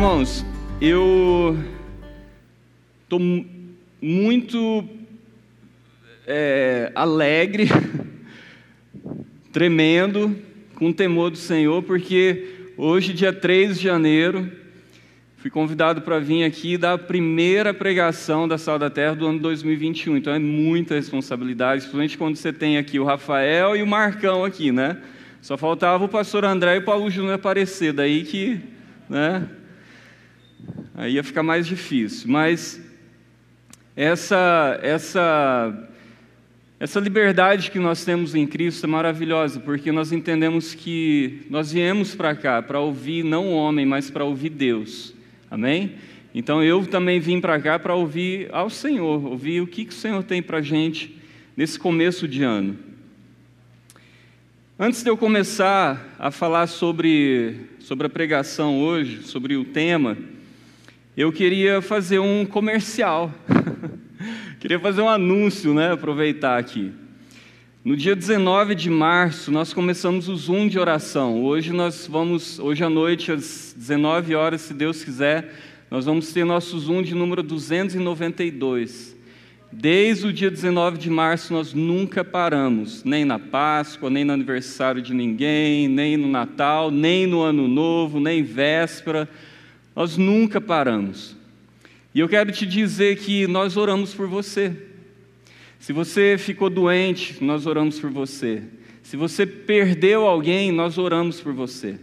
Irmãos, eu estou muito é, alegre, tremendo, com temor do Senhor, porque hoje, dia 3 de janeiro, fui convidado para vir aqui dar a primeira pregação da Sal da Terra do ano 2021. Então é muita responsabilidade, principalmente quando você tem aqui o Rafael e o Marcão aqui, né? Só faltava o pastor André e o Paulo Júnior aparecer, daí que, né? Aí ia ficar mais difícil. Mas essa essa essa liberdade que nós temos em Cristo é maravilhosa, porque nós entendemos que nós viemos para cá para ouvir não o homem, mas para ouvir Deus. Amém? Então eu também vim para cá para ouvir ao Senhor, ouvir o que, que o Senhor tem para a gente nesse começo de ano. Antes de eu começar a falar sobre, sobre a pregação hoje, sobre o tema, eu queria fazer um comercial. queria fazer um anúncio, né? Aproveitar aqui. No dia 19 de março, nós começamos o Zoom de oração. Hoje nós vamos, hoje à noite, às 19 horas, se Deus quiser, nós vamos ter nosso Zoom de número 292. Desde o dia 19 de março nós nunca paramos, nem na Páscoa, nem no aniversário de ninguém, nem no Natal, nem no Ano Novo, nem véspera. Nós nunca paramos. E eu quero te dizer que nós oramos por você. Se você ficou doente, nós oramos por você. Se você perdeu alguém, nós oramos por você.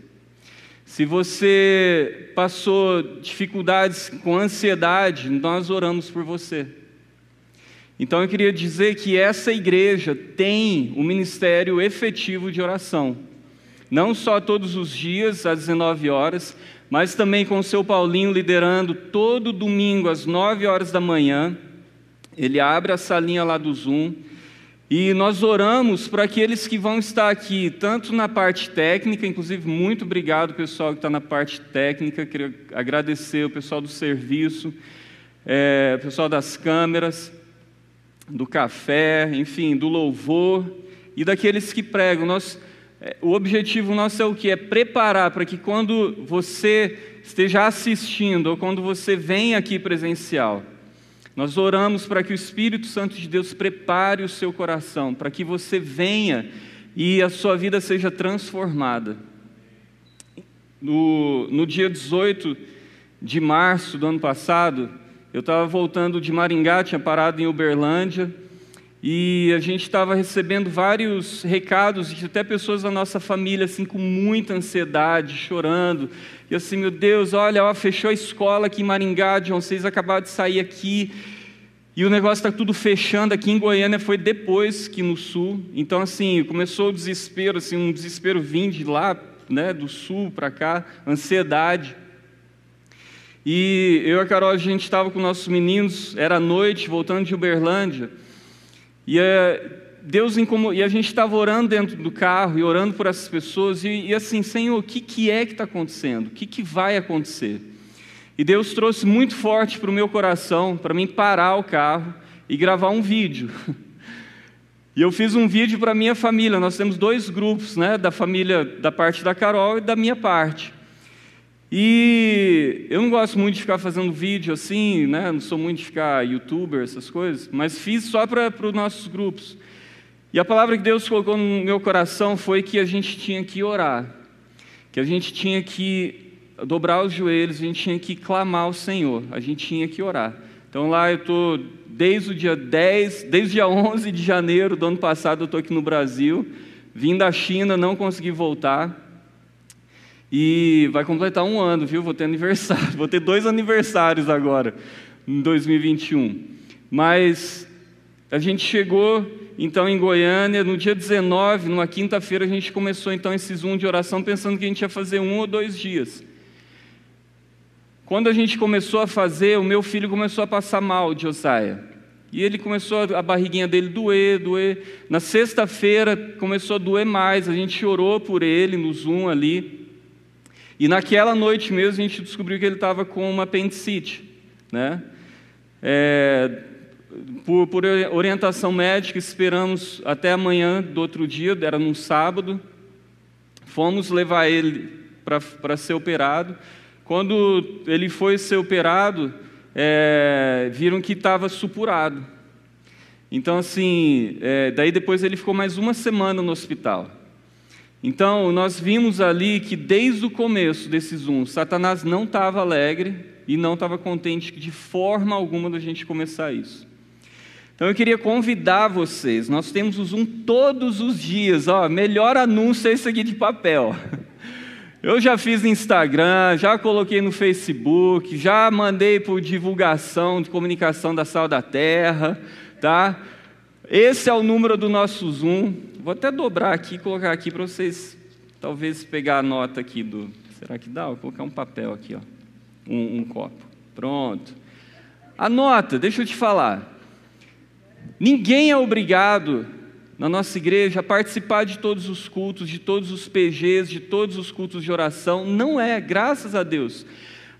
Se você passou dificuldades com ansiedade, nós oramos por você. Então eu queria dizer que essa igreja tem um ministério efetivo de oração. Não só todos os dias, às 19 horas, mas também com o seu Paulinho liderando todo domingo às 9 horas da manhã ele abre a salinha lá do Zoom e nós oramos para aqueles que vão estar aqui, tanto na parte técnica, inclusive, muito obrigado, pessoal que está na parte técnica, queria agradecer o pessoal do serviço, é, pessoal das câmeras, do café, enfim, do louvor e daqueles que pregam. Nós, o objetivo nosso é o que? É preparar para que quando você esteja assistindo ou quando você vem aqui presencial, nós oramos para que o Espírito Santo de Deus prepare o seu coração, para que você venha e a sua vida seja transformada. No, no dia 18 de março do ano passado, eu estava voltando de Maringá, tinha parado em Uberlândia, e a gente estava recebendo vários recados de até pessoas da nossa família, assim, com muita ansiedade, chorando. E assim, meu Deus, olha, ó, fechou a escola aqui em Maringá, John, vocês acabaram de sair aqui. E o negócio está tudo fechando. Aqui em Goiânia foi depois que no sul. Então, assim, começou o desespero, assim, um desespero vindo de lá, né, do sul para cá, ansiedade. E eu e a Carol, a gente estava com nossos meninos, era noite, voltando de Uberlândia. E é, Deus incomodou, e a gente estava orando dentro do carro e orando por essas pessoas, e, e assim, Senhor, o que, que é que está acontecendo? O que, que vai acontecer? E Deus trouxe muito forte para o meu coração, para mim parar o carro e gravar um vídeo. E eu fiz um vídeo para minha família. Nós temos dois grupos, né? Da família, da parte da Carol e da minha parte. E eu não gosto muito de ficar fazendo vídeo assim, né? Não sou muito de ficar youtuber, essas coisas, mas fiz só para os nossos grupos. E a palavra que Deus colocou no meu coração foi que a gente tinha que orar, que a gente tinha que dobrar os joelhos, a gente tinha que clamar ao Senhor, a gente tinha que orar. Então lá eu estou desde o dia 10, desde o dia 11 de janeiro do ano passado, eu estou aqui no Brasil, vim da China, não consegui voltar. E vai completar um ano, viu? Vou ter aniversário, vou ter dois aniversários agora, em 2021. Mas a gente chegou então em Goiânia, no dia 19, numa quinta-feira, a gente começou então esse Zoom de oração pensando que a gente ia fazer um ou dois dias. Quando a gente começou a fazer, o meu filho começou a passar mal, de. E ele começou a barriguinha dele doer, doer. Na sexta-feira começou a doer mais, a gente orou por ele no Zoom ali. E naquela noite mesmo a gente descobriu que ele estava com uma apendicite, né? É, por, por, orientação médica, esperamos até amanhã do outro dia, era num sábado. Fomos levar ele para ser operado. quando ele foi ser operado, é, viram que estava supurado. Então, assim, é, daí depois ele ficou mais uma semana no hospital. Então, nós vimos ali que desde o começo desse Zoom, Satanás não estava alegre e não estava contente de forma alguma da gente começar isso. Então, eu queria convidar vocês, nós temos o Zoom todos os dias, ó, melhor anúncio é esse aqui de papel. Eu já fiz no Instagram, já coloquei no Facebook, já mandei por divulgação de comunicação da Sal da Terra, tá? Esse é o número do nosso Zoom. Vou até dobrar aqui e colocar aqui para vocês, talvez pegar a nota aqui do. Será que dá? Vou colocar um papel aqui, ó. Um, um copo. Pronto. Anota, deixa eu te falar. Ninguém é obrigado na nossa igreja a participar de todos os cultos, de todos os PGs, de todos os cultos de oração. Não é, graças a Deus.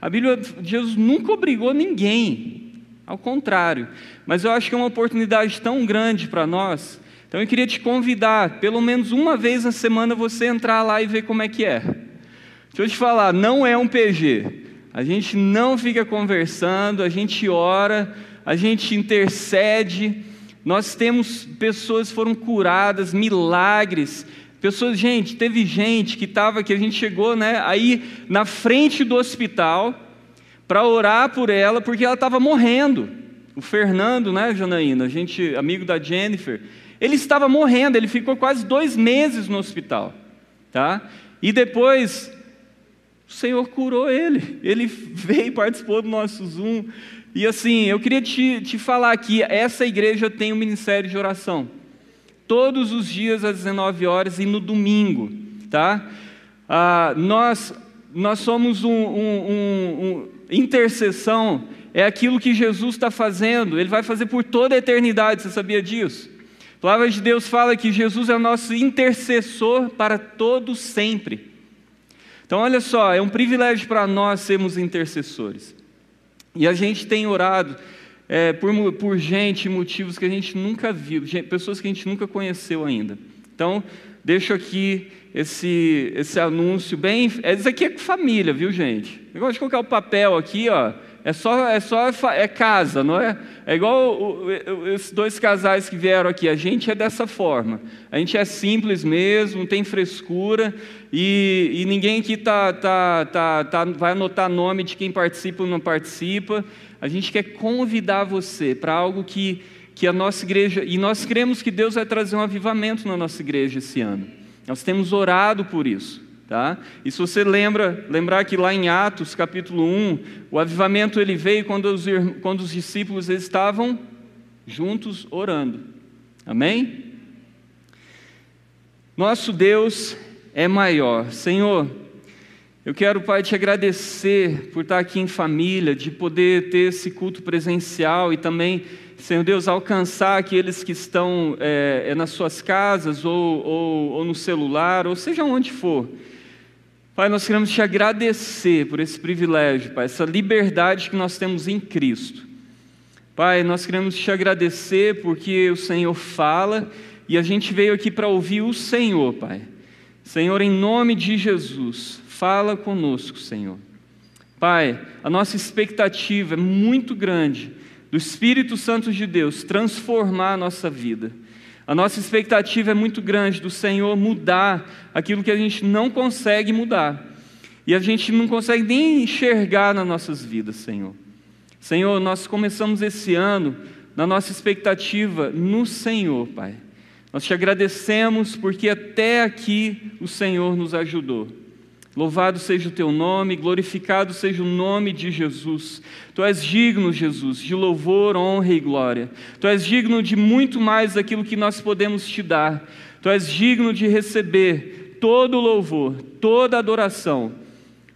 A Bíblia, Jesus nunca obrigou ninguém, ao contrário. Mas eu acho que é uma oportunidade tão grande para nós. Então eu queria te convidar, pelo menos uma vez na semana, você entrar lá e ver como é que é. Deixa eu te falar, não é um PG. A gente não fica conversando, a gente ora, a gente intercede. Nós temos pessoas que foram curadas, milagres. Pessoas, gente, teve gente que estava, que a gente chegou, né, aí na frente do hospital para orar por ela, porque ela estava morrendo. O Fernando, né, Janaína, a gente, amigo da Jennifer, ele estava morrendo, ele ficou quase dois meses no hospital, tá? E depois o Senhor curou ele, ele veio participou do nosso Zoom. E assim, eu queria te, te falar aqui: essa igreja tem um ministério de oração, todos os dias às 19 horas e no domingo, tá? Ah, nós, nós somos um, um, um, um intercessão, é aquilo que Jesus está fazendo, Ele vai fazer por toda a eternidade, você sabia disso? A palavra de Deus fala que Jesus é o nosso intercessor para todos sempre. Então, olha só, é um privilégio para nós sermos intercessores. E a gente tem orado é, por, por gente, motivos que a gente nunca viu, pessoas que a gente nunca conheceu ainda. Então, deixo aqui esse, esse anúncio bem. Isso aqui é família, viu, gente? Eu gosto de colocar o papel aqui, ó. É só, é só é casa, não é? É igual esses dois casais que vieram aqui. A gente é dessa forma. A gente é simples mesmo, tem frescura e, e ninguém aqui tá, tá, tá, tá, vai anotar nome de quem participa ou não participa. A gente quer convidar você para algo que, que a nossa igreja e nós cremos que Deus vai trazer um avivamento na nossa igreja esse ano. Nós temos orado por isso. Tá? E se você lembra, lembrar que lá em Atos, capítulo 1, o avivamento ele veio quando os, quando os discípulos estavam juntos orando. Amém? Nosso Deus é maior. Senhor, eu quero, Pai, te agradecer por estar aqui em família, de poder ter esse culto presencial e também, Senhor Deus, alcançar aqueles que estão é, nas suas casas ou, ou, ou no celular, ou seja onde for. Pai, nós queremos te agradecer por esse privilégio, Pai, essa liberdade que nós temos em Cristo. Pai, nós queremos te agradecer porque o Senhor fala e a gente veio aqui para ouvir o Senhor, Pai. Senhor, em nome de Jesus, fala conosco, Senhor. Pai, a nossa expectativa é muito grande do Espírito Santo de Deus transformar a nossa vida. A nossa expectativa é muito grande do Senhor mudar aquilo que a gente não consegue mudar. E a gente não consegue nem enxergar nas nossas vidas, Senhor. Senhor, nós começamos esse ano na nossa expectativa no Senhor, Pai. Nós te agradecemos porque até aqui o Senhor nos ajudou. Louvado seja o teu nome, glorificado seja o nome de Jesus. Tu és digno, Jesus, de louvor, honra e glória. Tu és digno de muito mais daquilo que nós podemos te dar. Tu és digno de receber todo louvor, toda adoração,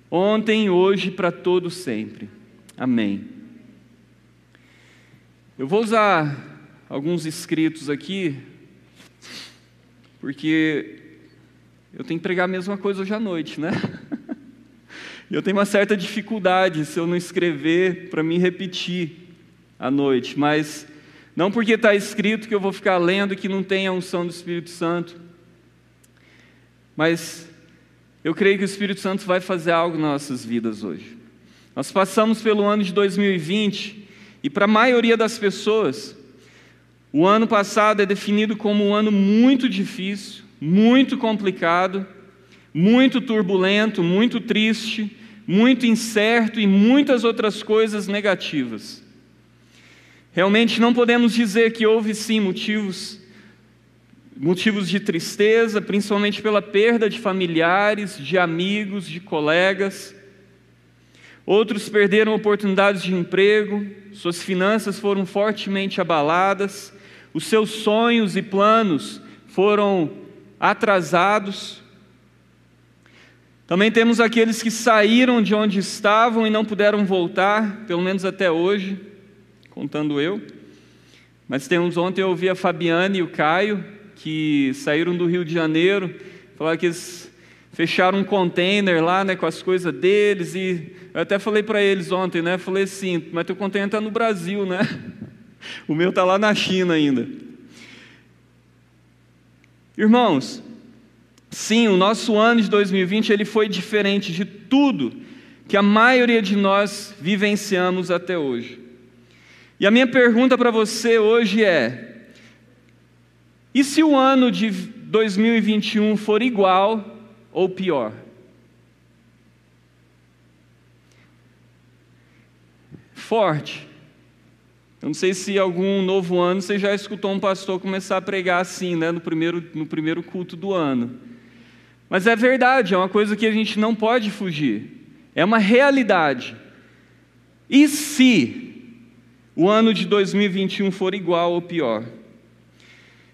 ontem, hoje, para todo sempre. Amém. Eu vou usar alguns escritos aqui, porque eu tenho que pregar a mesma coisa hoje à noite, né? Eu tenho uma certa dificuldade se eu não escrever para me repetir à noite, mas não porque está escrito que eu vou ficar lendo que não tem a unção do Espírito Santo, mas eu creio que o Espírito Santo vai fazer algo nas nossas vidas hoje. Nós passamos pelo ano de 2020 e, para a maioria das pessoas, o ano passado é definido como um ano muito difícil, muito complicado, muito turbulento, muito triste, muito incerto e muitas outras coisas negativas. Realmente não podemos dizer que houve sim motivos motivos de tristeza, principalmente pela perda de familiares, de amigos, de colegas. Outros perderam oportunidades de emprego, suas finanças foram fortemente abaladas, os seus sonhos e planos foram atrasados. Também temos aqueles que saíram de onde estavam e não puderam voltar, pelo menos até hoje, contando eu. Mas temos ontem eu ouvi a Fabiane e o Caio que saíram do Rio de Janeiro, falaram que eles fecharam um container lá, né, com as coisas deles e eu até falei para eles ontem, né, falei assim, mas teu container está no Brasil, né? O meu está lá na China ainda. Irmãos, sim, o nosso ano de 2020 ele foi diferente de tudo que a maioria de nós vivenciamos até hoje. E a minha pergunta para você hoje é: e se o ano de 2021 for igual ou pior? Forte. Eu não sei se algum novo ano você já escutou um pastor começar a pregar assim, né, no primeiro, no primeiro culto do ano. Mas é verdade, é uma coisa que a gente não pode fugir. É uma realidade. E se o ano de 2021 for igual ou pior?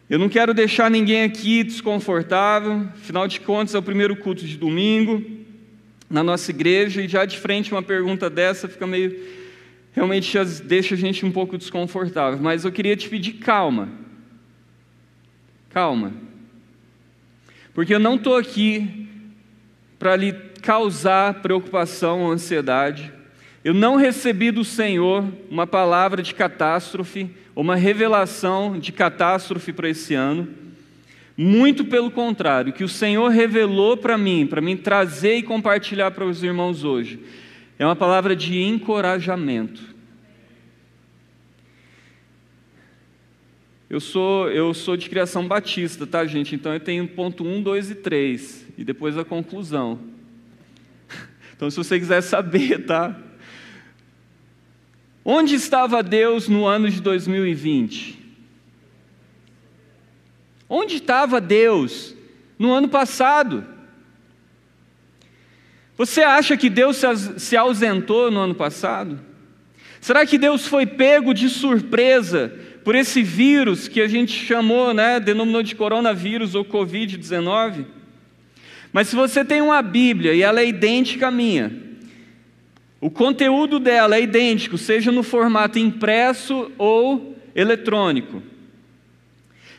Eu não quero deixar ninguém aqui desconfortável, afinal de contas é o primeiro culto de domingo na nossa igreja e já de frente uma pergunta dessa fica meio realmente deixa a gente um pouco desconfortável, mas eu queria te pedir calma. Calma. Porque eu não estou aqui para lhe causar preocupação ou ansiedade. Eu não recebi do Senhor uma palavra de catástrofe uma revelação de catástrofe para esse ano. Muito pelo contrário, que o Senhor revelou para mim, para mim trazer e compartilhar para os irmãos hoje, é uma palavra de encorajamento. Eu sou, eu sou de criação batista, tá, gente? Então eu tenho ponto 1, 2 e 3, e depois a conclusão. Então, se você quiser saber, tá? Onde estava Deus no ano de 2020? Onde estava Deus no ano passado? Você acha que Deus se ausentou no ano passado? Será que Deus foi pego de surpresa por esse vírus que a gente chamou, né, denominou de coronavírus ou Covid-19? Mas se você tem uma Bíblia e ela é idêntica à minha, o conteúdo dela é idêntico, seja no formato impresso ou eletrônico.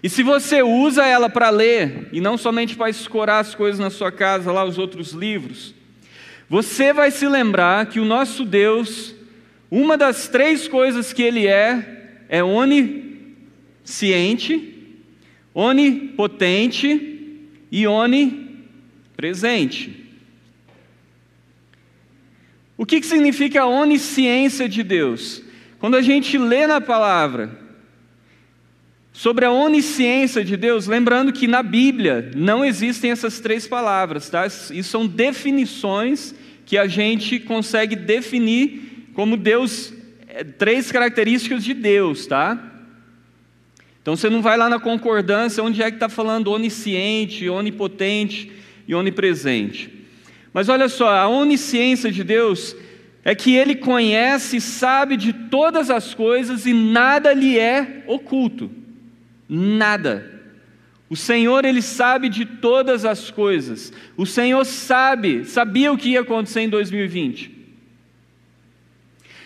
E se você usa ela para ler, e não somente para escorar as coisas na sua casa, lá os outros livros, você vai se lembrar que o nosso Deus, uma das três coisas que Ele é, é onisciente, onipotente e onipresente. O que, que significa a onisciência de Deus? Quando a gente lê na palavra sobre a onisciência de Deus, lembrando que na Bíblia não existem essas três palavras, tá? Isso são definições que a gente consegue definir como Deus, é, três características de Deus, tá? Então você não vai lá na concordância onde é que está falando onisciente, onipotente e onipresente. Mas olha só, a onisciência de Deus é que Ele conhece e sabe de todas as coisas e nada lhe é oculto. Nada. O Senhor, Ele sabe de todas as coisas. O Senhor sabe, sabia o que ia acontecer em 2020.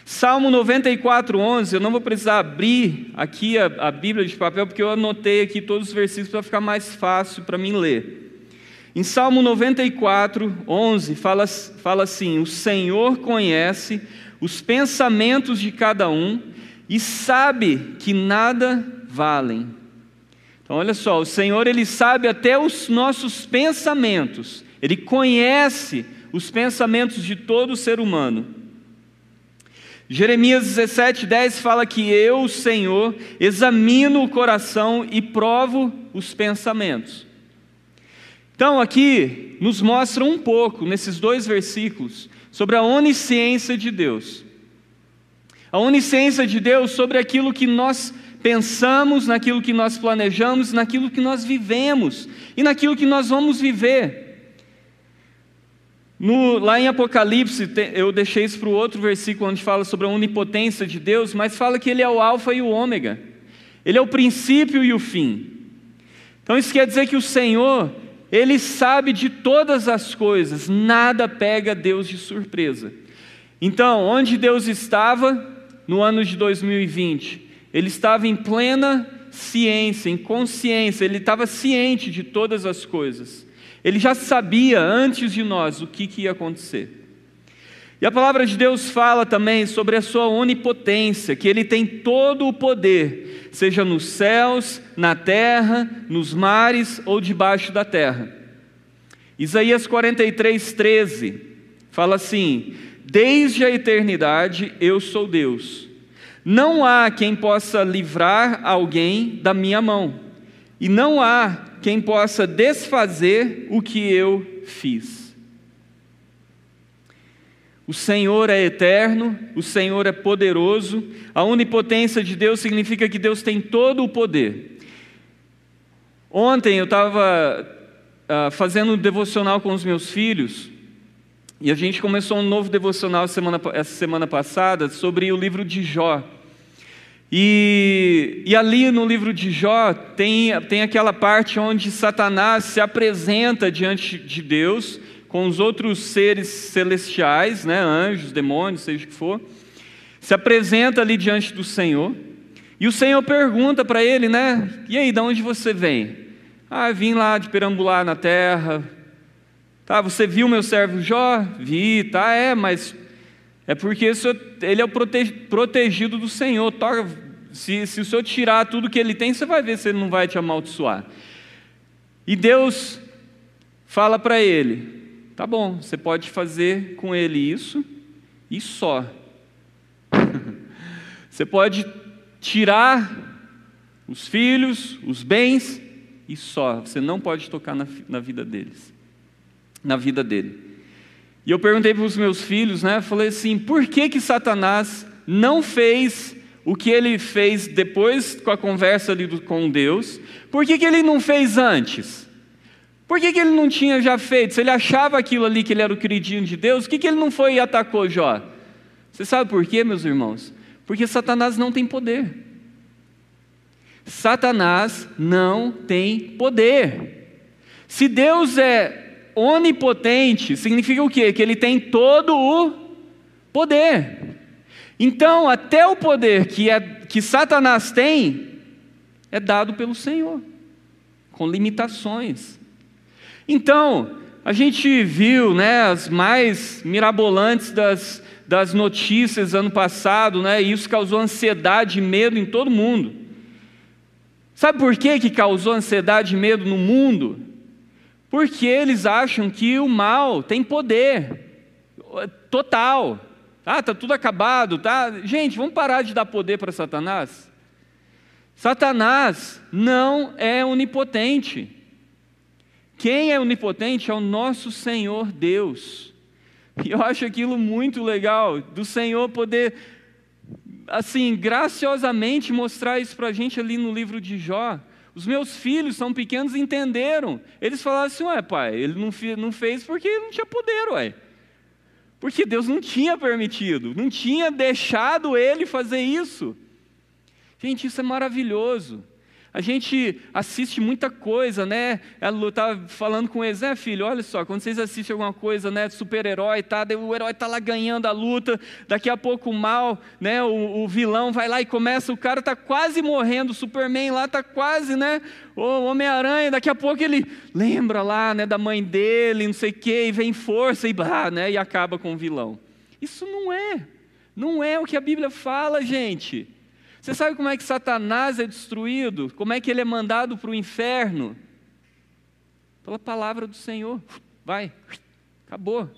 Salmo 94, 11, eu não vou precisar abrir aqui a, a Bíblia de papel, porque eu anotei aqui todos os versículos para ficar mais fácil para mim ler. Em Salmo 94, 11, fala, fala assim: O Senhor conhece os pensamentos de cada um e sabe que nada valem. Então, olha só, o Senhor ele sabe até os nossos pensamentos Ele conhece os pensamentos de todo ser humano. Jeremias 17, 10 fala que eu, Senhor, examino o coração e provo os pensamentos. Então, aqui nos mostra um pouco, nesses dois versículos, sobre a onisciência de Deus. A onisciência de Deus sobre aquilo que nós pensamos, naquilo que nós planejamos, naquilo que nós vivemos e naquilo que nós vamos viver. No, lá em Apocalipse, eu deixei isso para o outro versículo onde fala sobre a onipotência de Deus, mas fala que Ele é o Alfa e o Ômega, Ele é o princípio e o fim. Então isso quer dizer que o Senhor, Ele sabe de todas as coisas, nada pega Deus de surpresa. Então, onde Deus estava no ano de 2020? Ele estava em plena ciência, em consciência, ele estava ciente de todas as coisas. Ele já sabia antes de nós o que, que ia acontecer. E a palavra de Deus fala também sobre a sua onipotência, que ele tem todo o poder, seja nos céus, na terra, nos mares ou debaixo da terra. Isaías 43, 13 fala assim: Desde a eternidade eu sou Deus não há quem possa livrar alguém da minha mão, e não há quem possa desfazer o que eu fiz. O Senhor é eterno, o Senhor é poderoso, a onipotência de Deus significa que Deus tem todo o poder. Ontem eu estava uh, fazendo um devocional com os meus filhos, e a gente começou um novo devocional semana, essa semana passada sobre o livro de Jó. E, e, ali no livro de Jó tem, tem aquela parte onde Satanás se apresenta diante de Deus com os outros seres celestiais, né, anjos, demônios, seja o que for, se apresenta ali diante do Senhor. E o Senhor pergunta para ele, né? E aí, de onde você vem? Ah, vim lá de perambular na terra, Tá, você viu meu servo Jó? Vi, tá, é, mas é porque ele é o protegido do Senhor. Se, se o Senhor tirar tudo que ele tem, você vai ver se ele não vai te amaldiçoar. E Deus fala para ele: tá bom, você pode fazer com ele isso e só. você pode tirar os filhos, os bens e só. Você não pode tocar na, na vida deles na vida dele. E eu perguntei para os meus filhos, né? Falei assim: por que que Satanás não fez o que ele fez depois com a conversa ali com Deus? Por que, que ele não fez antes? Por que, que ele não tinha já feito? Se ele achava aquilo ali que ele era o queridinho de Deus, por que, que ele não foi e atacou Jó? Você sabe por quê, meus irmãos? Porque Satanás não tem poder. Satanás não tem poder. Se Deus é onipotente significa o quê? Que ele tem todo o poder. Então, até o poder que, é, que Satanás tem é dado pelo Senhor, com limitações. Então, a gente viu né, as mais mirabolantes das, das notícias ano passado, né, e isso causou ansiedade e medo em todo mundo. Sabe por que, que causou ansiedade e medo no mundo? Porque eles acham que o mal tem poder total. Ah, tá tudo acabado, tá? Gente, vamos parar de dar poder para Satanás. Satanás não é onipotente. Quem é onipotente é o nosso Senhor Deus. E eu acho aquilo muito legal, do Senhor poder, assim, graciosamente mostrar isso para a gente ali no livro de Jó. Os meus filhos são pequenos entenderam. Eles falaram assim: ué, pai, ele não, não fez porque não tinha poder, ué. Porque Deus não tinha permitido, não tinha deixado ele fazer isso. Gente, isso é maravilhoso. A gente assiste muita coisa, né? Ela estava falando com eles, é filho, olha só, quando vocês assistem alguma coisa, né, super-herói, tá, o herói está lá ganhando a luta, daqui a pouco o mal, né, o, o vilão vai lá e começa, o cara está quase morrendo, o Superman lá está quase, né, o Homem-Aranha, daqui a pouco ele lembra lá, né, da mãe dele, não sei o quê, e vem força e, bah, né, e acaba com o vilão. Isso não é, não é o que a Bíblia fala, gente. Você sabe como é que Satanás é destruído? Como é que ele é mandado para o inferno? Pela palavra do Senhor. vai, acabou.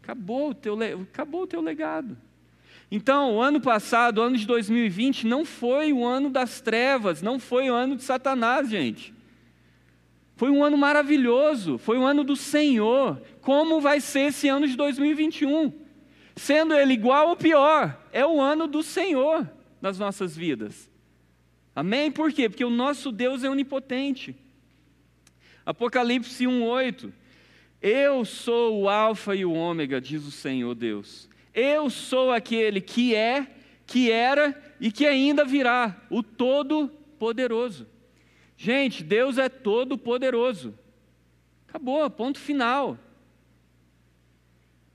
Acabou o teu, acabou o teu legado. Então, o ano passado, o ano de 2020, não foi o ano das trevas, não foi o ano de Satanás, gente. Foi um ano maravilhoso, foi o ano do Senhor. Como vai ser esse ano de 2021? Sendo ele igual ou pior, é o ano do Senhor nas nossas vidas. Amém? Por quê? Porque o nosso Deus é onipotente. Apocalipse 1:8. Eu sou o alfa e o ômega, diz o Senhor Deus. Eu sou aquele que é, que era e que ainda virá, o todo poderoso. Gente, Deus é todo poderoso. Acabou, ponto final.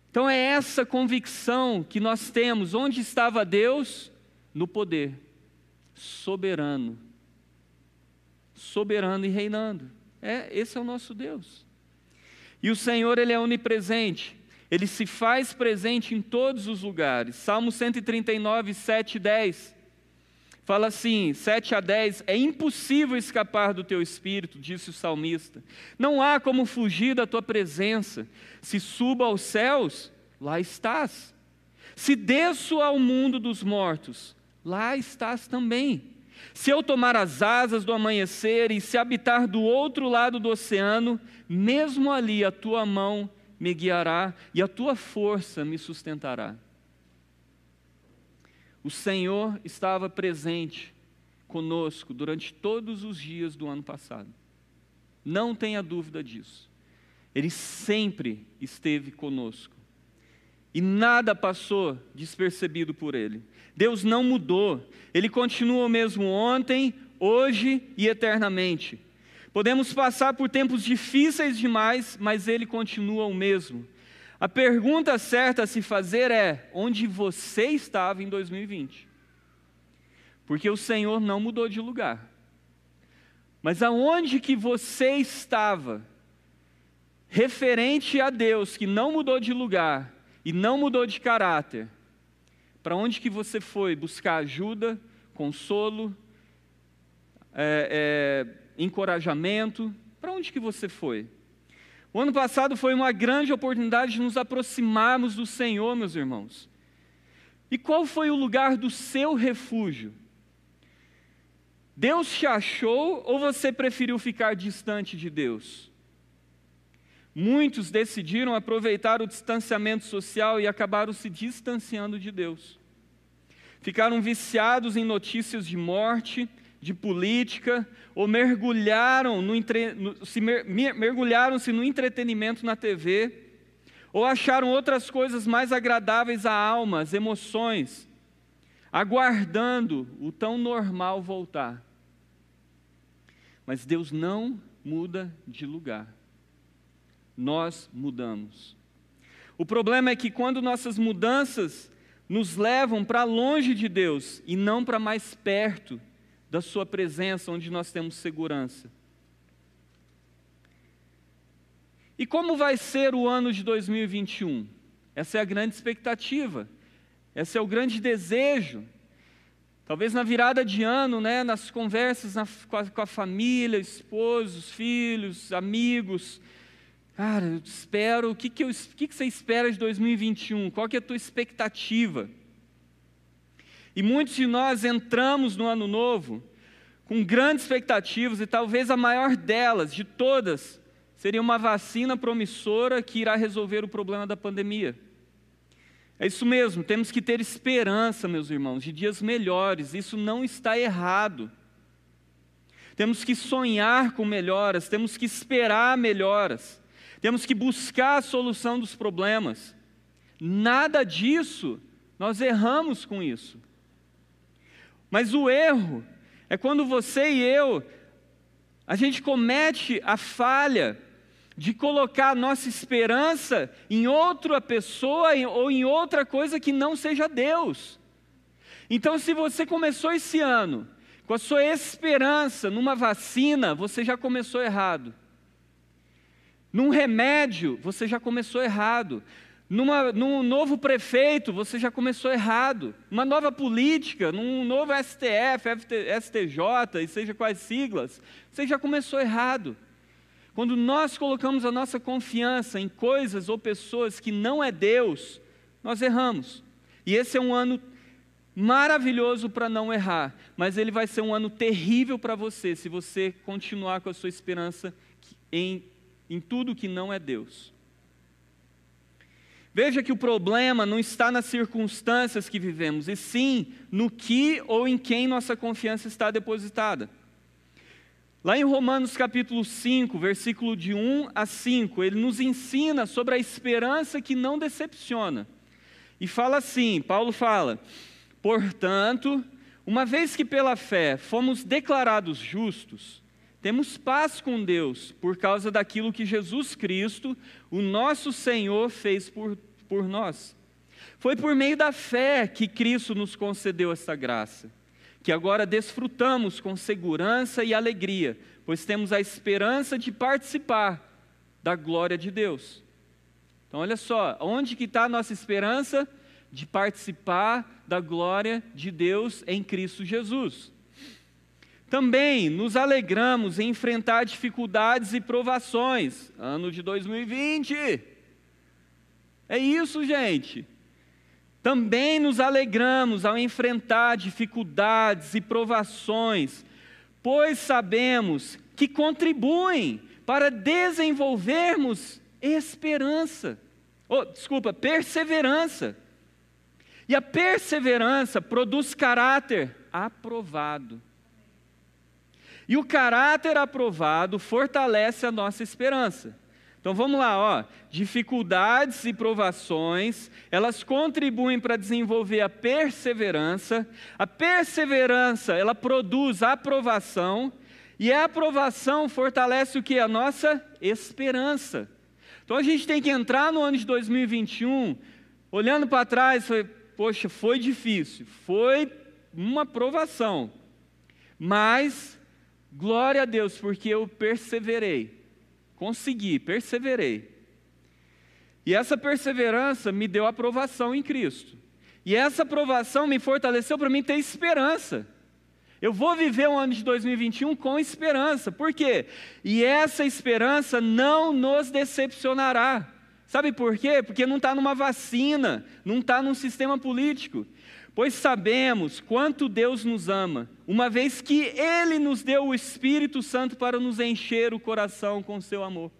Então é essa convicção que nós temos. Onde estava Deus? No poder, soberano. Soberano e reinando. É, esse é o nosso Deus. E o Senhor, ele é onipresente. Ele se faz presente em todos os lugares. Salmo 139, 7 e 10. Fala assim, 7 a 10, é impossível escapar do teu espírito, disse o salmista. Não há como fugir da tua presença. Se suba aos céus, lá estás. Se desço ao mundo dos mortos, lá estás também. Se eu tomar as asas do amanhecer e se habitar do outro lado do oceano, mesmo ali a tua mão me guiará e a tua força me sustentará. O Senhor estava presente conosco durante todos os dias do ano passado. Não tenha dúvida disso. Ele sempre esteve conosco. E nada passou despercebido por ele. Deus não mudou. Ele continua o mesmo ontem, hoje e eternamente. Podemos passar por tempos difíceis demais, mas ele continua o mesmo. A pergunta certa a se fazer é: onde você estava em 2020? Porque o Senhor não mudou de lugar. Mas aonde que você estava referente a Deus, que não mudou de lugar e não mudou de caráter? Para onde que você foi buscar ajuda, consolo, é, é, encorajamento? Para onde que você foi? O ano passado foi uma grande oportunidade de nos aproximarmos do Senhor, meus irmãos. E qual foi o lugar do seu refúgio? Deus te achou ou você preferiu ficar distante de Deus? Muitos decidiram aproveitar o distanciamento social e acabaram se distanciando de Deus. Ficaram viciados em notícias de morte, de política, ou mergulharam no, no se mer, mergulharam-se no entretenimento na TV, ou acharam outras coisas mais agradáveis à alma, às emoções, aguardando o tão normal voltar. Mas Deus não muda de lugar. Nós mudamos. O problema é que quando nossas mudanças nos levam para longe de Deus e não para mais perto, da Sua presença, onde nós temos segurança. E como vai ser o ano de 2021? Essa é a grande expectativa, esse é o grande desejo. Talvez na virada de ano, né, nas conversas na, com, a, com, a, família, esposos, filhos, amigos. Cara, eu espero, o que, que, eu, o que, que você espera de 2021? Qual que é a tua expectativa? E muitos de nós entramos no ano novo com grandes expectativas, e talvez a maior delas, de todas, seria uma vacina promissora que irá resolver o problema da pandemia. É isso mesmo, temos que ter esperança, meus irmãos, de dias melhores, isso não está errado. Temos que sonhar com melhoras, temos que esperar melhoras, temos que buscar a solução dos problemas. Nada disso, nós erramos com isso. Mas o erro é quando você e eu, a gente comete a falha de colocar a nossa esperança em outra pessoa ou em outra coisa que não seja Deus. Então, se você começou esse ano com a sua esperança numa vacina, você já começou errado. Num remédio, você já começou errado. Numa, num novo prefeito, você já começou errado. Uma nova política, num novo STF, FT, STJ, e seja quais siglas, você já começou errado. Quando nós colocamos a nossa confiança em coisas ou pessoas que não é Deus, nós erramos. E esse é um ano maravilhoso para não errar, mas ele vai ser um ano terrível para você se você continuar com a sua esperança em, em tudo que não é Deus. Veja que o problema não está nas circunstâncias que vivemos, e sim no que ou em quem nossa confiança está depositada. Lá em Romanos capítulo 5, versículo de 1 a 5, ele nos ensina sobre a esperança que não decepciona. E fala assim: Paulo fala, portanto, uma vez que pela fé fomos declarados justos, temos paz com Deus por causa daquilo que Jesus Cristo, o nosso Senhor, fez por, por nós. Foi por meio da fé que Cristo nos concedeu essa graça que agora desfrutamos com segurança e alegria, pois temos a esperança de participar da glória de Deus. Então, olha só, onde que está a nossa esperança? De participar da glória de Deus em Cristo Jesus. Também nos alegramos em enfrentar dificuldades e provações. Ano de 2020. É isso, gente. Também nos alegramos ao enfrentar dificuldades e provações, pois sabemos que contribuem para desenvolvermos esperança. Oh, desculpa, perseverança. E a perseverança produz caráter aprovado. E o caráter aprovado fortalece a nossa esperança. Então vamos lá, ó. Dificuldades e provações, elas contribuem para desenvolver a perseverança. A perseverança, ela produz aprovação, e a aprovação fortalece o que? A nossa esperança. Então a gente tem que entrar no ano de 2021, olhando para trás, foi, poxa, foi difícil, foi uma provação. Mas glória a Deus, porque eu perseverei. Consegui, perseverei. E essa perseverança me deu aprovação em Cristo. E essa aprovação me fortaleceu para mim ter esperança. Eu vou viver o ano de 2021 com esperança. Por quê? E essa esperança não nos decepcionará. Sabe por quê? Porque não está numa vacina, não está num sistema político. Pois sabemos quanto Deus nos ama, uma vez que Ele nos deu o Espírito Santo para nos encher o coração com seu amor.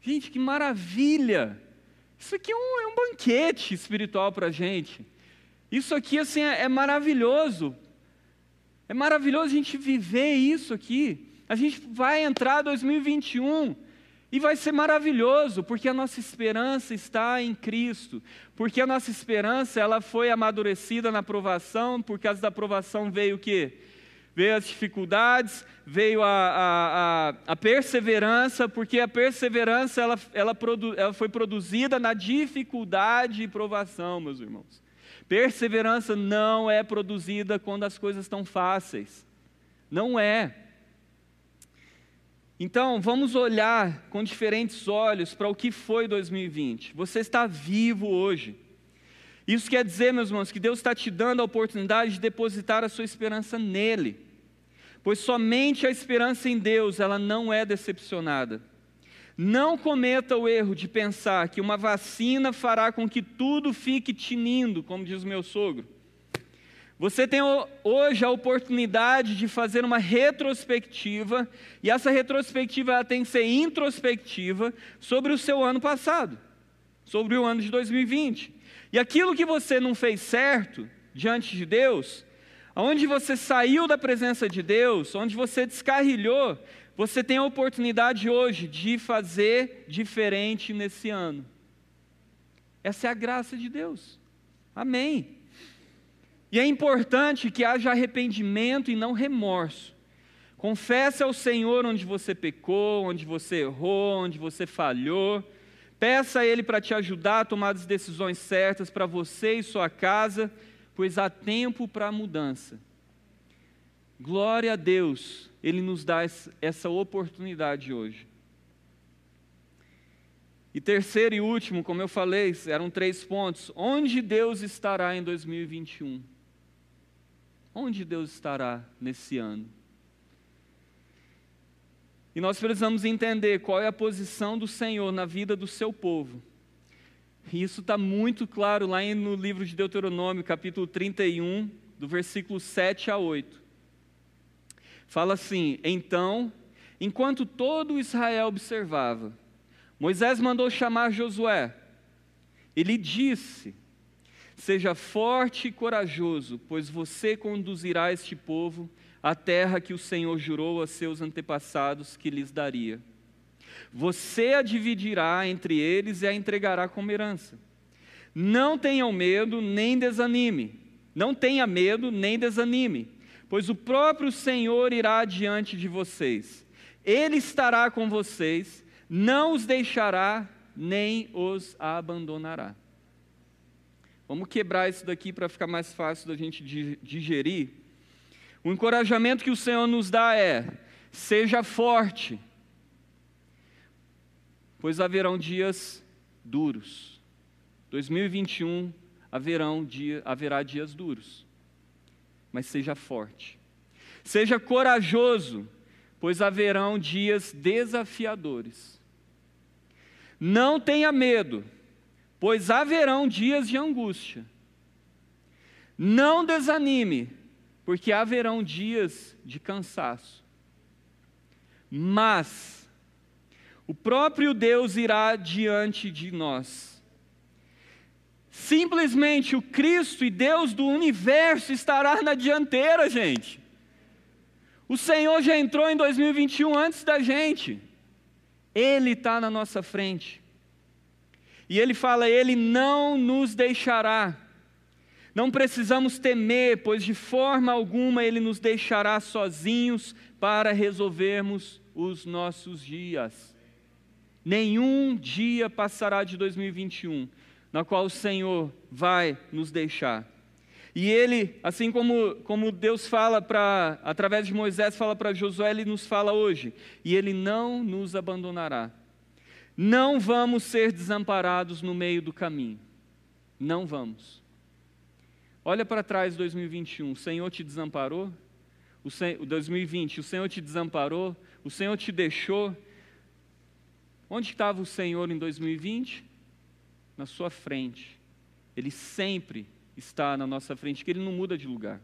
Gente, que maravilha! Isso aqui é um, é um banquete espiritual para a gente. Isso aqui assim é, é maravilhoso. É maravilhoso a gente viver isso aqui. A gente vai entrar 2021 e vai ser maravilhoso, porque a nossa esperança está em Cristo, porque a nossa esperança ela foi amadurecida na provação, por causa da provação veio o quê? Veio as dificuldades, veio a, a, a, a perseverança, porque a perseverança ela, ela, produ, ela foi produzida na dificuldade e provação, meus irmãos. Perseverança não é produzida quando as coisas estão fáceis. Não é. Então, vamos olhar com diferentes olhos para o que foi 2020. Você está vivo hoje. Isso quer dizer, meus irmãos, que Deus está te dando a oportunidade de depositar a sua esperança nele. Pois somente a esperança em Deus, ela não é decepcionada. Não cometa o erro de pensar que uma vacina fará com que tudo fique tinindo, como diz o meu sogro. Você tem hoje a oportunidade de fazer uma retrospectiva, e essa retrospectiva tem que ser introspectiva sobre o seu ano passado, sobre o ano de 2020. E aquilo que você não fez certo diante de Deus, onde você saiu da presença de Deus, onde você descarrilhou, você tem a oportunidade hoje de fazer diferente nesse ano. Essa é a graça de Deus. Amém. E é importante que haja arrependimento e não remorso. Confesse ao Senhor onde você pecou, onde você errou, onde você falhou. Peça a Ele para te ajudar a tomar as decisões certas para você e sua casa, pois há tempo para a mudança. Glória a Deus, Ele nos dá essa oportunidade hoje. E terceiro e último, como eu falei, eram três pontos. Onde Deus estará em 2021? Onde Deus estará nesse ano? E nós precisamos entender qual é a posição do Senhor na vida do seu povo. E isso está muito claro lá no livro de Deuteronômio, capítulo 31, do versículo 7 a 8. Fala assim: Então, enquanto todo Israel observava, Moisés mandou chamar Josué. Ele disse: Seja forte e corajoso, pois você conduzirá este povo à terra que o Senhor jurou a seus antepassados que lhes daria. Você a dividirá entre eles e a entregará como herança. Não tenham medo, nem desanime. Não tenha medo, nem desanime, pois o próprio Senhor irá diante de vocês. Ele estará com vocês, não os deixará, nem os abandonará. Vamos quebrar isso daqui para ficar mais fácil da gente digerir. O encorajamento que o Senhor nos dá é: seja forte, pois haverão dias duros. 2021 haverão dia, haverá dias duros, mas seja forte. Seja corajoso, pois haverão dias desafiadores. Não tenha medo, pois haverão dias de angústia. Não desanime, porque haverão dias de cansaço. Mas o próprio Deus irá diante de nós. Simplesmente o Cristo e Deus do universo estará na dianteira, gente. O Senhor já entrou em 2021 antes da gente. Ele está na nossa frente. E ele fala: Ele não nos deixará. Não precisamos temer, pois de forma alguma Ele nos deixará sozinhos para resolvermos os nossos dias. Nenhum dia passará de 2021 na qual o Senhor vai nos deixar. E ele, assim como, como Deus fala para, através de Moisés, fala para Josué, ele nos fala hoje, e ele não nos abandonará. Não vamos ser desamparados no meio do caminho. Não vamos. Olha para trás 2021, o Senhor te desamparou? O 2020, o Senhor te desamparou? O Senhor te deixou? Onde estava o Senhor em 2020? Na sua frente. Ele sempre está na nossa frente, que ele não muda de lugar.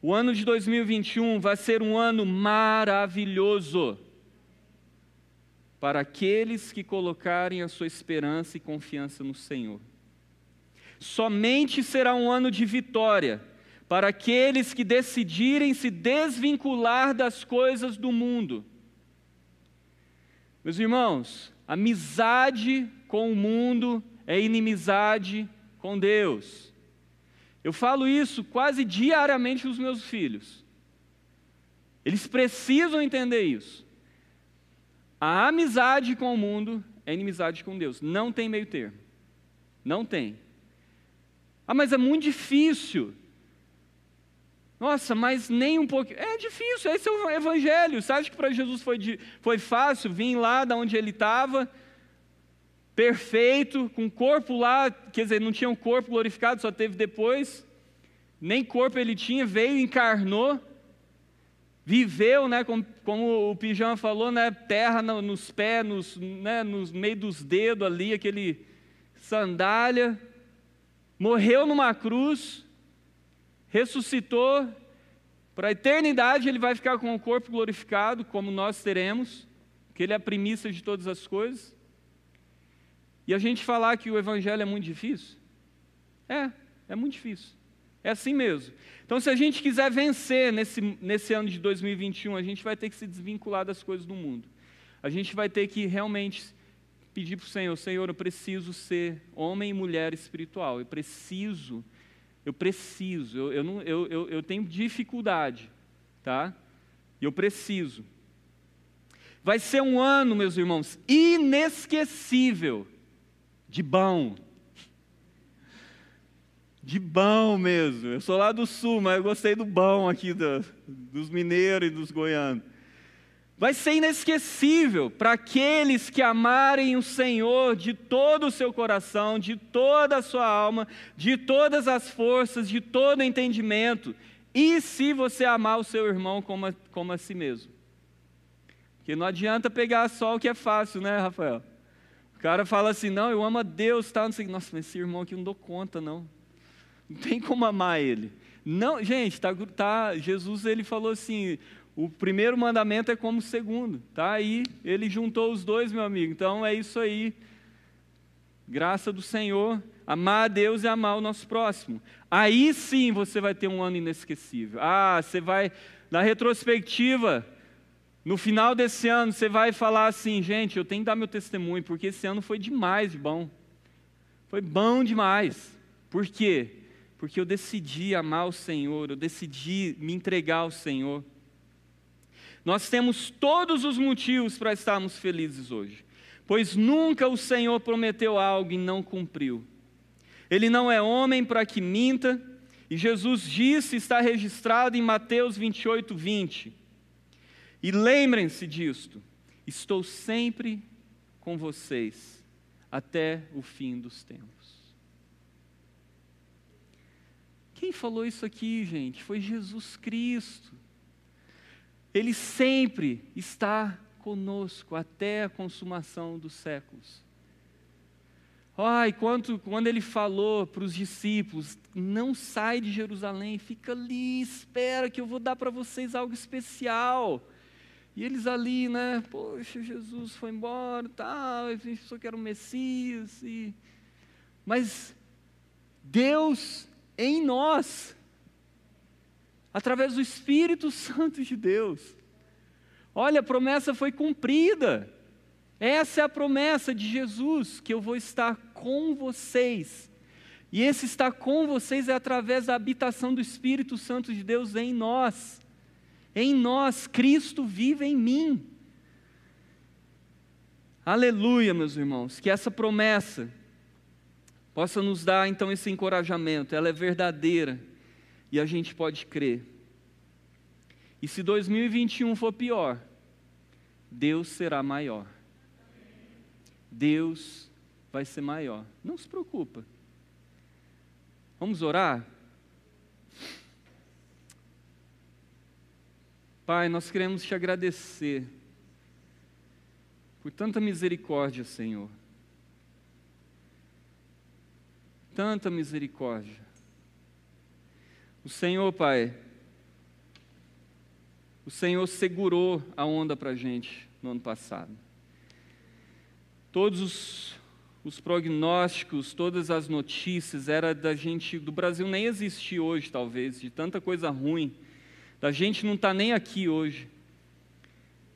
O ano de 2021 vai ser um ano maravilhoso para aqueles que colocarem a sua esperança e confiança no Senhor. Somente será um ano de vitória para aqueles que decidirem se desvincular das coisas do mundo. Meus irmãos, amizade com o mundo é inimizade com Deus. Eu falo isso quase diariamente com os meus filhos. Eles precisam entender isso. A amizade com o mundo é inimizade com Deus. Não tem meio termo. Não tem. Ah, mas é muito difícil. Nossa, mas nem um pouco. É difícil, esse é o evangelho. Você acha que para Jesus foi, de... foi fácil vir lá da onde ele estava, perfeito, com corpo lá, quer dizer, não tinha um corpo glorificado, só teve depois. Nem corpo ele tinha, veio, encarnou viveu, né, como, como o Pijama falou, né, terra no, nos pés, nos, né, nos meio dos dedos ali, aquele sandália, morreu numa cruz, ressuscitou, para a eternidade ele vai ficar com o corpo glorificado, como nós teremos, que ele é a primícia de todas as coisas. E a gente falar que o evangelho é muito difícil? É, é muito difícil. É assim mesmo. Então, se a gente quiser vencer nesse, nesse ano de 2021, a gente vai ter que se desvincular das coisas do mundo. A gente vai ter que realmente pedir para o Senhor: Senhor, eu preciso ser homem e mulher espiritual. Eu preciso, eu preciso, eu, eu, não, eu, eu, eu tenho dificuldade, tá? Eu preciso. Vai ser um ano, meus irmãos, inesquecível de bom de bom mesmo. Eu sou lá do sul, mas eu gostei do bom aqui do, dos mineiros e dos goianos. Vai ser inesquecível para aqueles que amarem o Senhor de todo o seu coração, de toda a sua alma, de todas as forças, de todo o entendimento. E se você amar o seu irmão como a, como a si mesmo? Porque não adianta pegar só o que é fácil, né, Rafael? O cara fala assim, não, eu amo a Deus, tá? Não sei, nossa, mas esse irmão aqui não dou conta, não. Não tem como amar ele. Não, gente, tá, tá, Jesus ele falou assim, o primeiro mandamento é como o segundo, tá? Aí ele juntou os dois, meu amigo. Então é isso aí. Graça do Senhor, amar a Deus e amar o nosso próximo. Aí sim você vai ter um ano inesquecível. Ah, você vai na retrospectiva, no final desse ano, você vai falar assim, gente, eu tenho que dar meu testemunho, porque esse ano foi demais de bom. Foi bom demais. Por quê? Porque eu decidi amar o Senhor, eu decidi me entregar ao Senhor. Nós temos todos os motivos para estarmos felizes hoje, pois nunca o Senhor prometeu algo e não cumpriu. Ele não é homem para que minta, e Jesus disse, está registrado em Mateus 28, 20. E lembrem-se disto: estou sempre com vocês até o fim dos tempos. Quem falou isso aqui, gente? Foi Jesus Cristo. Ele sempre está conosco até a consumação dos séculos. Ai, quanto, quando ele falou para os discípulos: não sai de Jerusalém, fica ali, espera que eu vou dar para vocês algo especial. E eles ali, né? Poxa, Jesus foi embora, tal, a gente pensou que era o Messias. E... Mas Deus em nós, através do Espírito Santo de Deus. Olha, a promessa foi cumprida. Essa é a promessa de Jesus, que eu vou estar com vocês. E esse estar com vocês é através da habitação do Espírito Santo de Deus em nós. Em nós, Cristo vive em mim. Aleluia, meus irmãos, que essa promessa possa nos dar então esse encorajamento, ela é verdadeira e a gente pode crer. E se 2021 for pior, Deus será maior. Deus vai ser maior. Não se preocupa. Vamos orar? Pai, nós queremos te agradecer por tanta misericórdia, Senhor. Tanta misericórdia. O Senhor, Pai, o Senhor segurou a onda para a gente no ano passado. Todos os, os, prognósticos, todas as notícias, era da gente, do Brasil nem existir hoje, talvez, de tanta coisa ruim, da gente não estar tá nem aqui hoje.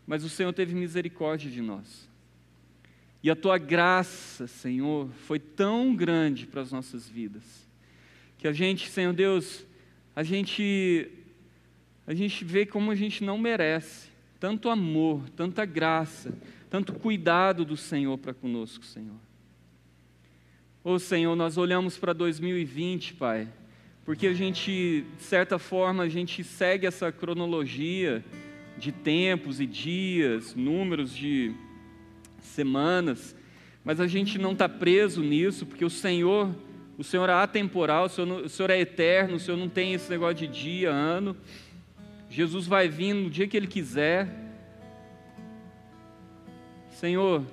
Mas o Senhor teve misericórdia de nós. E a tua graça, Senhor, foi tão grande para as nossas vidas, que a gente, Senhor Deus, a gente a gente vê como a gente não merece tanto amor, tanta graça, tanto cuidado do Senhor para conosco, Senhor. Ô Senhor, nós olhamos para 2020, Pai, porque a gente, de certa forma, a gente segue essa cronologia de tempos e dias, números de semanas, mas a gente não está preso nisso, porque o Senhor, o Senhor é atemporal, o Senhor, o Senhor é eterno, o Senhor não tem esse negócio de dia, ano. Jesus vai vir no dia que Ele quiser. Senhor,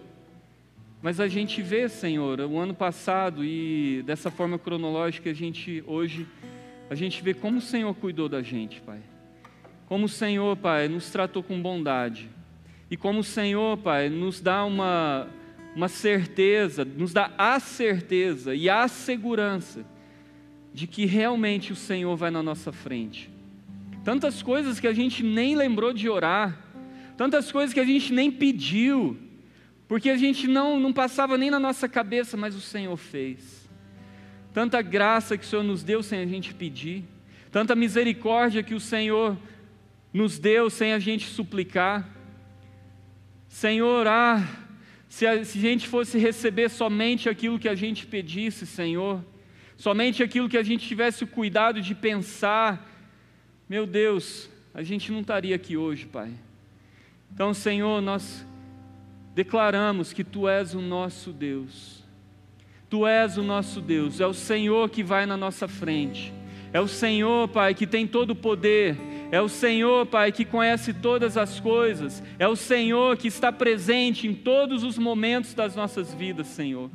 mas a gente vê, Senhor, o ano passado e dessa forma cronológica a gente hoje a gente vê como o Senhor cuidou da gente, Pai. Como o Senhor, Pai, nos tratou com bondade. E como o Senhor, Pai, nos dá uma, uma certeza, nos dá a certeza e a segurança de que realmente o Senhor vai na nossa frente. Tantas coisas que a gente nem lembrou de orar, tantas coisas que a gente nem pediu, porque a gente não, não passava nem na nossa cabeça, mas o Senhor fez. Tanta graça que o Senhor nos deu sem a gente pedir, tanta misericórdia que o Senhor nos deu sem a gente suplicar. Senhor, ah, se a, gente fosse receber somente aquilo que a gente pedisse, Senhor, somente aquilo que a gente tivesse o cuidado de pensar, meu Deus, a gente não estaria aqui hoje, Pai. Então, Senhor, nós declaramos que Tu és o nosso Deus. Tu és o nosso Deus, é o Senhor que vai na nossa frente. É o Senhor, Pai, que tem todo o poder É o Senhor, Pai, que conhece todas as coisas. É o Senhor que está presente em todos os momentos das nossas vidas, Senhor.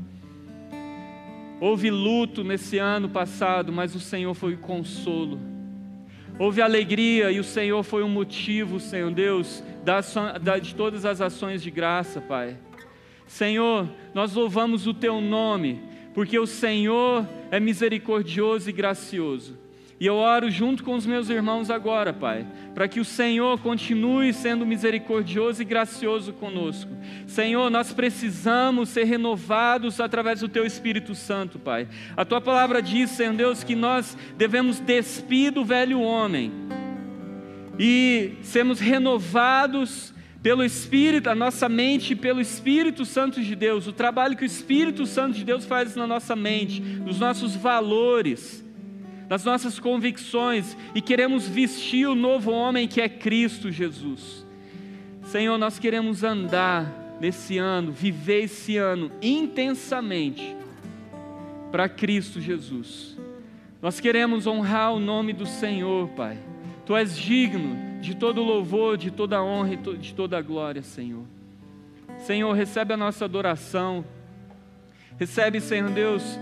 Houve luto nesse ano passado, mas o Senhor foi o consolo. Houve alegria e o Senhor foi o motivo, Senhor Deus, de todas as ações de graça, Pai. Senhor, nós louvamos o Teu nome, porque o Senhor é misericordioso e gracioso. E eu oro junto com os meus irmãos agora, Pai, para que o Senhor continue sendo misericordioso e gracioso conosco. Senhor, nós precisamos ser renovados através do Teu Espírito Santo, Pai. A Tua palavra diz, Senhor Deus, que nós devemos despir do velho homem e sermos renovados pelo Espírito, a nossa mente, pelo Espírito Santo de Deus, o trabalho que o Espírito Santo de Deus faz na nossa mente, nos nossos valores das nossas convicções e queremos vestir o novo homem que é Cristo Jesus. Senhor, nós queremos andar nesse ano, viver esse ano intensamente para Cristo Jesus. Nós queremos honrar o nome do Senhor, Pai. Tu és digno de todo louvor, de toda honra e de toda glória, Senhor. Senhor, recebe a nossa adoração. Recebe, Senhor Deus,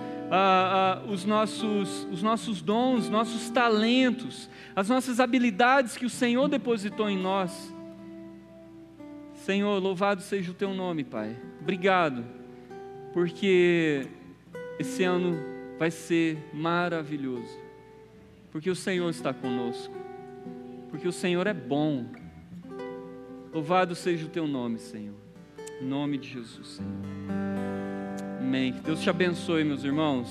os, nossos, os nossos dons, nossos talentos, as nossas habilidades que o Senhor depositou em nós. Senhor, louvado seja o teu nome, Pai. Obrigado, porque esse ano vai ser maravilhoso, porque o Senhor está conosco, porque o Senhor é bom. Louvado seja o teu nome, Senhor. Em nome de Jesus, Senhor. Amém. Que Deus te abençoe, meus irmãos.